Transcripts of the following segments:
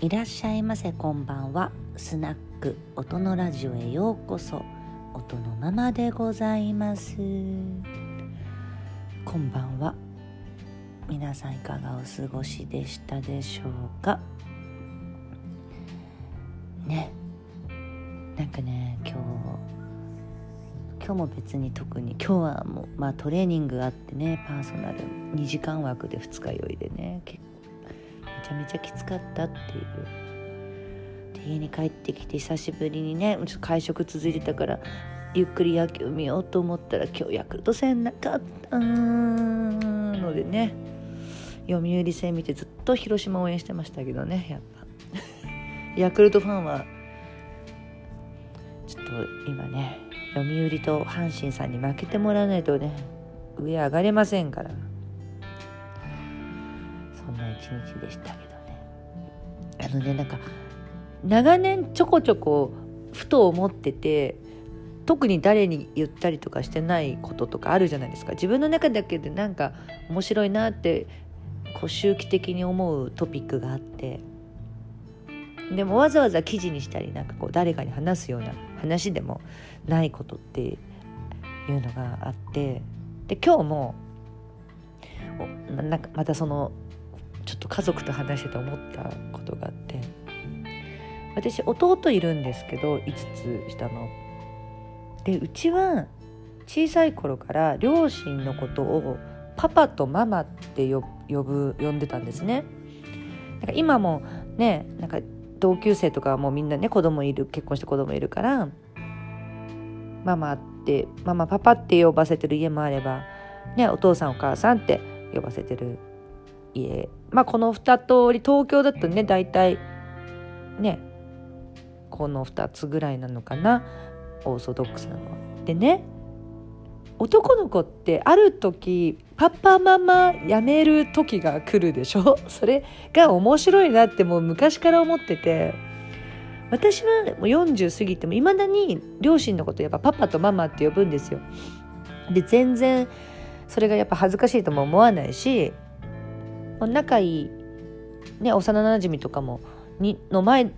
いらっしゃいませこんばんは。スナック音のラジオへようこそ。音のままでございます。こんばんは。皆さんいかがお過ごしでしたでしょうか？ね。なんかね今日今日も別に特に今日はもう、まあ、トレーニングあってねパーソナル2時間枠で二日酔いでね結ちゃめちゃきつかったっていう。で家に帰ってきて久しぶりにねちょっと会食続いてたからゆっくり野球見ようと思ったら今日ヤクルト戦なかったのでね。読売戦見てずっと広島応援してましたけどねやっぱ。ヤクルトファンはちょっと今ね読売と阪神さんに負けてもらわないとね上上がれませんから。一日でした。けどね。あのねなんか長年ちょこちょこふと思ってて特に誰に言ったりとかしてないこととかあるじゃないですか。自分の中だけでなんか面白いなってこう周期的に思うトピックがあって。でもわざわざ記事にしたりなんかこう誰かに話すような話でもないことっていうのがあって。で今日もなんかまたそのっと家族と話してて思ったことがあって私弟いるんですけど5つ下の。でうちは小さい頃から両親のことをパパとママって呼ぶ呼んでたんですね。なんか今もねなんか同級生とかもうみんなね子供いる結婚して子供いるからママってママパパって呼ばせてる家もあればねお父さんお母さんって呼ばせてる家まあこの2通り東京だとね大体ねこの2つぐらいなのかなオーソドックスなのは。でね男の子ってある時パパママやめる時が来るでしょ？それが面白いなってもう昔から思ってて私はもう40過ぎてもいまだに両親のことやっぱパパとママって呼ぶんですよ。で全然それがやっぱ恥ずかしいとも思わないし仲いい、ね、幼なじみとかもにの前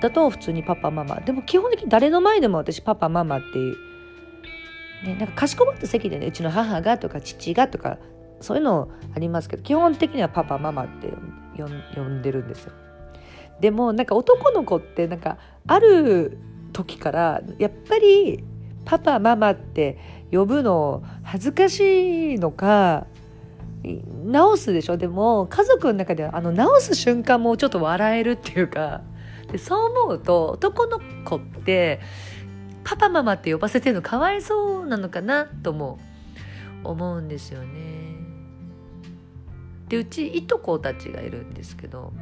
だと普通にパパママでも基本的に誰の前でも私パパママっていう、ね、なんかかしこまった席でねうちの母がとか父がとかそういうのありますけど基本的にはパパママって呼んでるんですよ。でもなんか男の子ってなんかある時からやっぱりパパママって呼ぶの恥ずかしいのか直すでしょ？でも家族の中ではあの直す瞬間もちょっと笑えるっていうかでそう思うと男の子ってパパママって呼ばせてるのかわいそうなのかなとも思うんですよね。でうちいとこたちがいるんですけど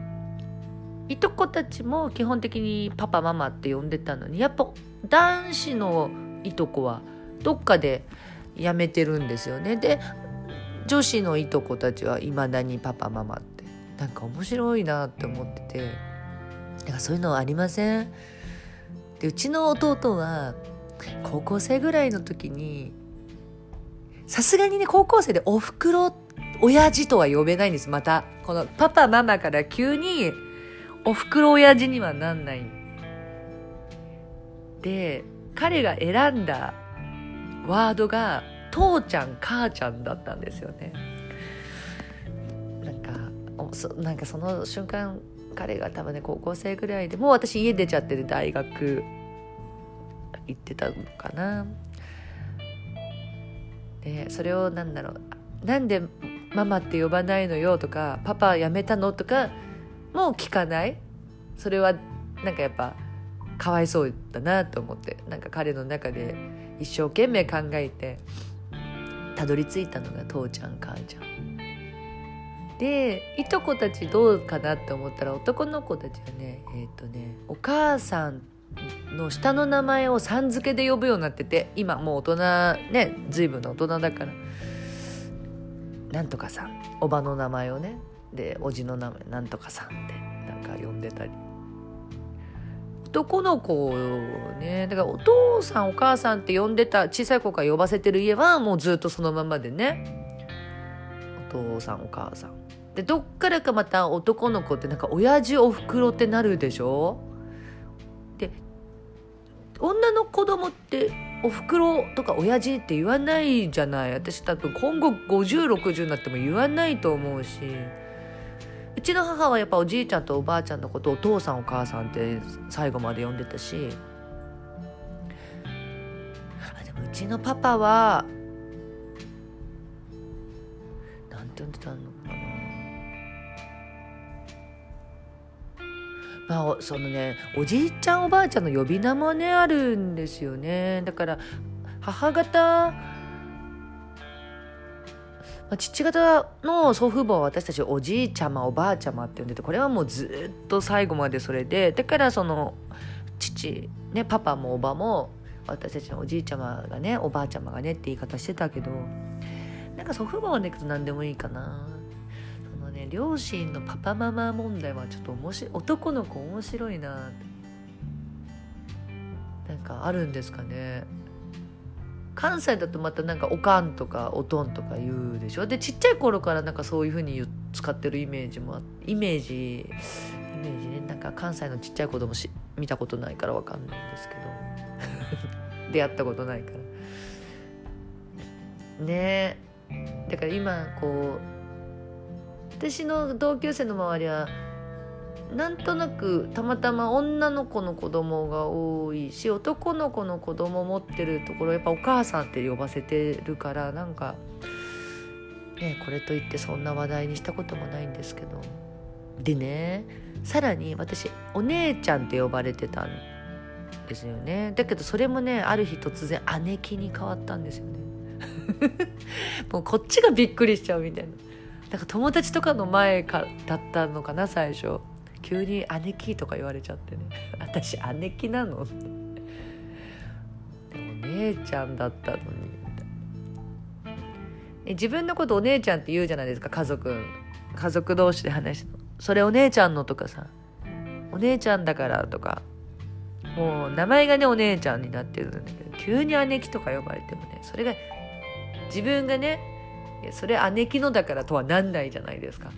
いとこたちも基本的にパパママって呼んでたのにやっぱ男子のいとこはどっかでやめてるんですよね。で女子のいとこたちはいまだにパパママってなんか面白いなって思っててなんかそういうのありません？でうちの弟は高校生ぐらいの時にさすがにね高校生でおふくろ親父とは呼べないんです。またこのパパママから急におふくろ親父にはなんない。で彼が選んだワードが父ちゃん母ちゃんだったんですよね。なんかそなんかその瞬間彼が多分ね高校生ぐらいでもう私家出ちゃってて大学行ってたのかな。でそれをなんだろうなんでママって呼ばないのよとかパパやめたの？とかもう聞かない。それはなんかやっぱかわいそうだなと思ってなんか彼の中で一生懸命考えてたどり着いたのが父ちゃん母ちゃん。でいとこたちどうかなって思ったら男の子たちはねえっ、ー、とねお母さんの下の名前をさん付けで呼ぶようになってて今もう大人ね随分の大人だから。なんとかさんおばの名前をね。でおじの名前なんとかさんってなんか呼んでたり。男の子ねだからお父さんお母さんって呼んでた小さい子から呼ばせてる家はもうずっとそのままでね。お父さんお母さん。でどっからかまた男の子ってなんか親父おふくろってなるでしょ？で女の子供っておふくろとか親父って言わないじゃない。私多分今後5060になっても言わないと思うし。うちの母はやっぱおじいちゃんとおばあちゃんのことをお父さんお母さんって最後まで呼んでたし。あでもうちのパパはなんて呼んでたのかな。まあそのねおじいちゃんおばあちゃんの呼び名もねあるんですよね。だから母方父方の祖父母は私たちおじいちゃまおばあちゃまって呼んでてこれはもうずっと最後までそれでだからその父ねパパもおばも私たちのおじいちゃまがねおばあちゃまがねって言い方してたけどなんか祖父母はね何でもいいかな。そのね両親のパパママ問題はちょっと面白い男の子面白いななんかあるんですかね。関西だとまたなんかおかんとかおとんとか言うでしょ？でちっちゃい頃からなんかそういうふうに使ってるイメージもイメージイメージね。なんか関西のちっちゃい子供し見たことないからわかんないんですけど。出会ったことないから。ね。えだから今こう私の同級生の周りはなんとなくたまたま女の子の子供が多いし男の子の子供持ってるところやっぱお母さんって呼ばせてるからなんかねこれといってそんな話題にしたこともないんですけど。でねさらに私お姉ちゃんって呼ばれてたんですよね。だけどそれもねある日突然姉貴に変わったんですよね。もうこっちがびっくりしちゃうみたいな。なんか友達とかの前かだったのかな最初。急に姉貴とか言われちゃってね。私姉貴なの？ってでも姉ちゃんだったのに。自分のことお姉ちゃんって言うじゃないですか家族。家族同士で話してそれお姉ちゃんのとかさお姉ちゃんだからとかもう名前がねお姉ちゃんになってるんだけど急に姉貴とか呼ばれてもねそれが自分がねそれ姉貴のだからとはなんないじゃないですか。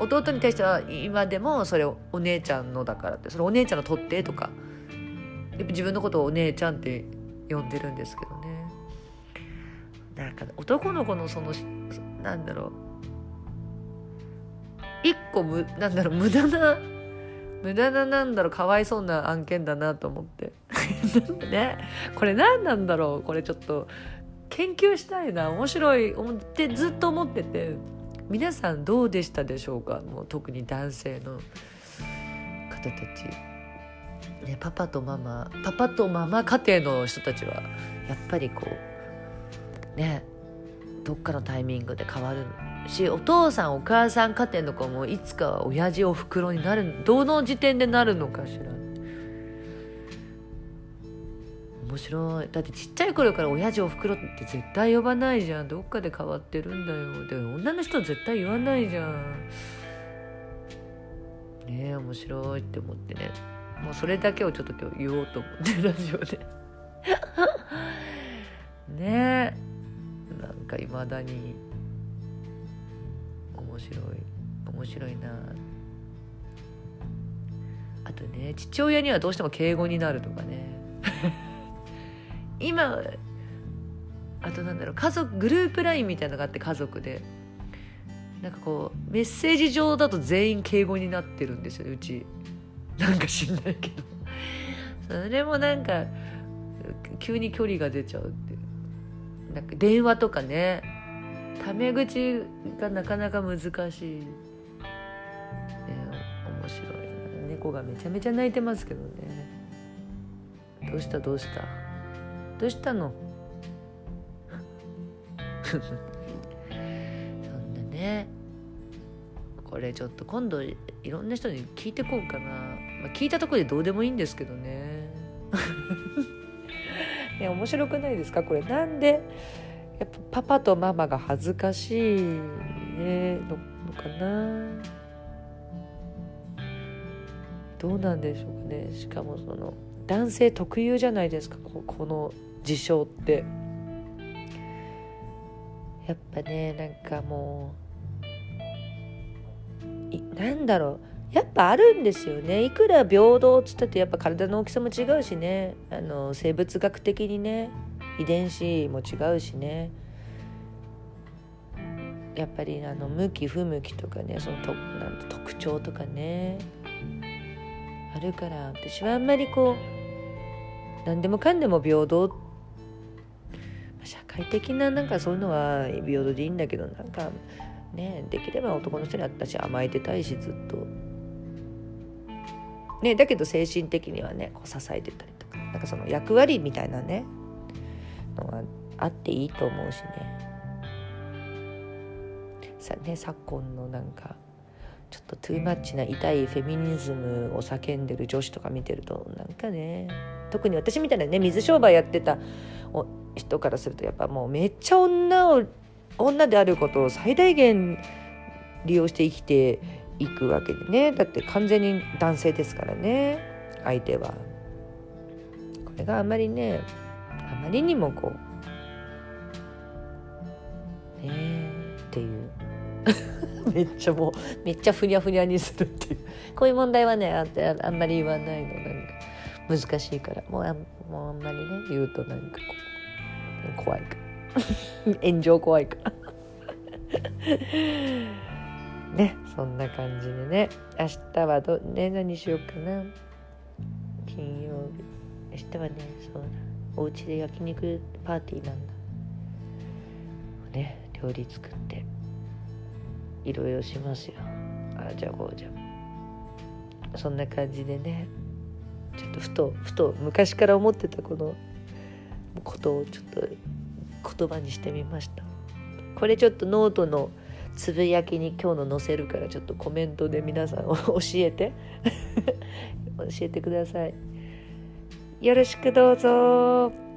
弟に対しては今でもそれお姉ちゃんのだからってそれお姉ちゃんの取ってとか。やっぱ自分のことをお姉ちゃんって呼んでるんですけどね。なんか男の子のそのなんだろう。一個むなんだろう無駄な無駄ななんだろうかわいそうな案件だなと思って。ね。これ何なんだろう。これちょっと研究したいな。面白い。ってずっと思ってて。皆さんどうでしたでしょうか？もう特に男性の方たち、ね、パパとママパパとママ家庭の人たちはやっぱりこうねどっかのタイミングで変わるしお父さんお母さん家庭の子もいつかは親父おふくろになるどの時点でなるのかしら面白い。だってちっちゃい頃から親父おふくろって絶対呼ばないじゃん。どっかで変わってるんだよ。で女の人は絶対言わないじゃん。ねえ面白いって思ってね。もうそれだけをちょっと今日言おうと思ってラジオで。ねえ。なんかいまだに。面白い。面白いな。あとね父親にはどうしても敬語になるとかね。今あとなんだろう家族グループ LINE みたいなのがあって家族で。なんかこうメッセージ上だと全員敬語になってるんですよねうち。なんか知んないけど。それもなんか急に距離が出ちゃうって。なんか電話とかね。タメ口がなかなか難しい、ね、面白い猫がめちゃめちゃ泣いてますけどね。どうしたどうした？どうしたの？そんなね。これちょっと今度いろんな人に聞いてこうかな、まあ、聞いたところでどうでもいいんですけどね。ね面白くないですか？これなんで？やっぱパパとママが恥ずかしい、ね、ののかな？どうなんでしょうかね。しかもその男性特有じゃないですか。この事象って。やっぱねなんかもなんだろう。やっぱあるんですよね。いくら平等っつったってやっぱ体の大きさも違うしね。あの生物学的にね。遺伝子も違うしね。やっぱりあの向き不向きとかねそのとなん特徴とかね。あるから私はあんまりこう何でもかんでも平等社会的ななんかそういうのは平等でいいんだけどなんかねできれば男の人に私甘えてたいしずっと。ね、だけど精神的にはねこう支えてたりとかなんかその役割みたいなねのがあっていいと思うしねさね昨今のなんかちょっとトゥーマッチな痛いフェミニズムを叫んでる女子とか見てるとなんかね特に私みたいなね水商売やってた人からするとやっぱもうめっちゃ女を女であることを最大限利用して生きていくわけでね。だって完全に男性ですからね。相手は。これがあまりねあまりにもこうねえっていう。めっちゃもうめっちゃふにゃふにゃにするっていう。こういう問題はねあんまり言わないの。なんか難しいから。もうあもうあんまりね言うとなんかこう怖いか。炎上怖いか。ねそんな感じでね。明日はどね何しようかな。金曜日。明日はねそうだ。お家で焼肉パーティーなんだ。ね料理作って。いろいろしますよ。あじゃあこうじゃそんな感じでね。とふとふと昔から思ってたこのことをちょっと言葉にしてみました。これちょっとノートのつぶやきに今日の載せるからちょっとコメントで皆さん教えて。教えてください。よろしくどうぞ。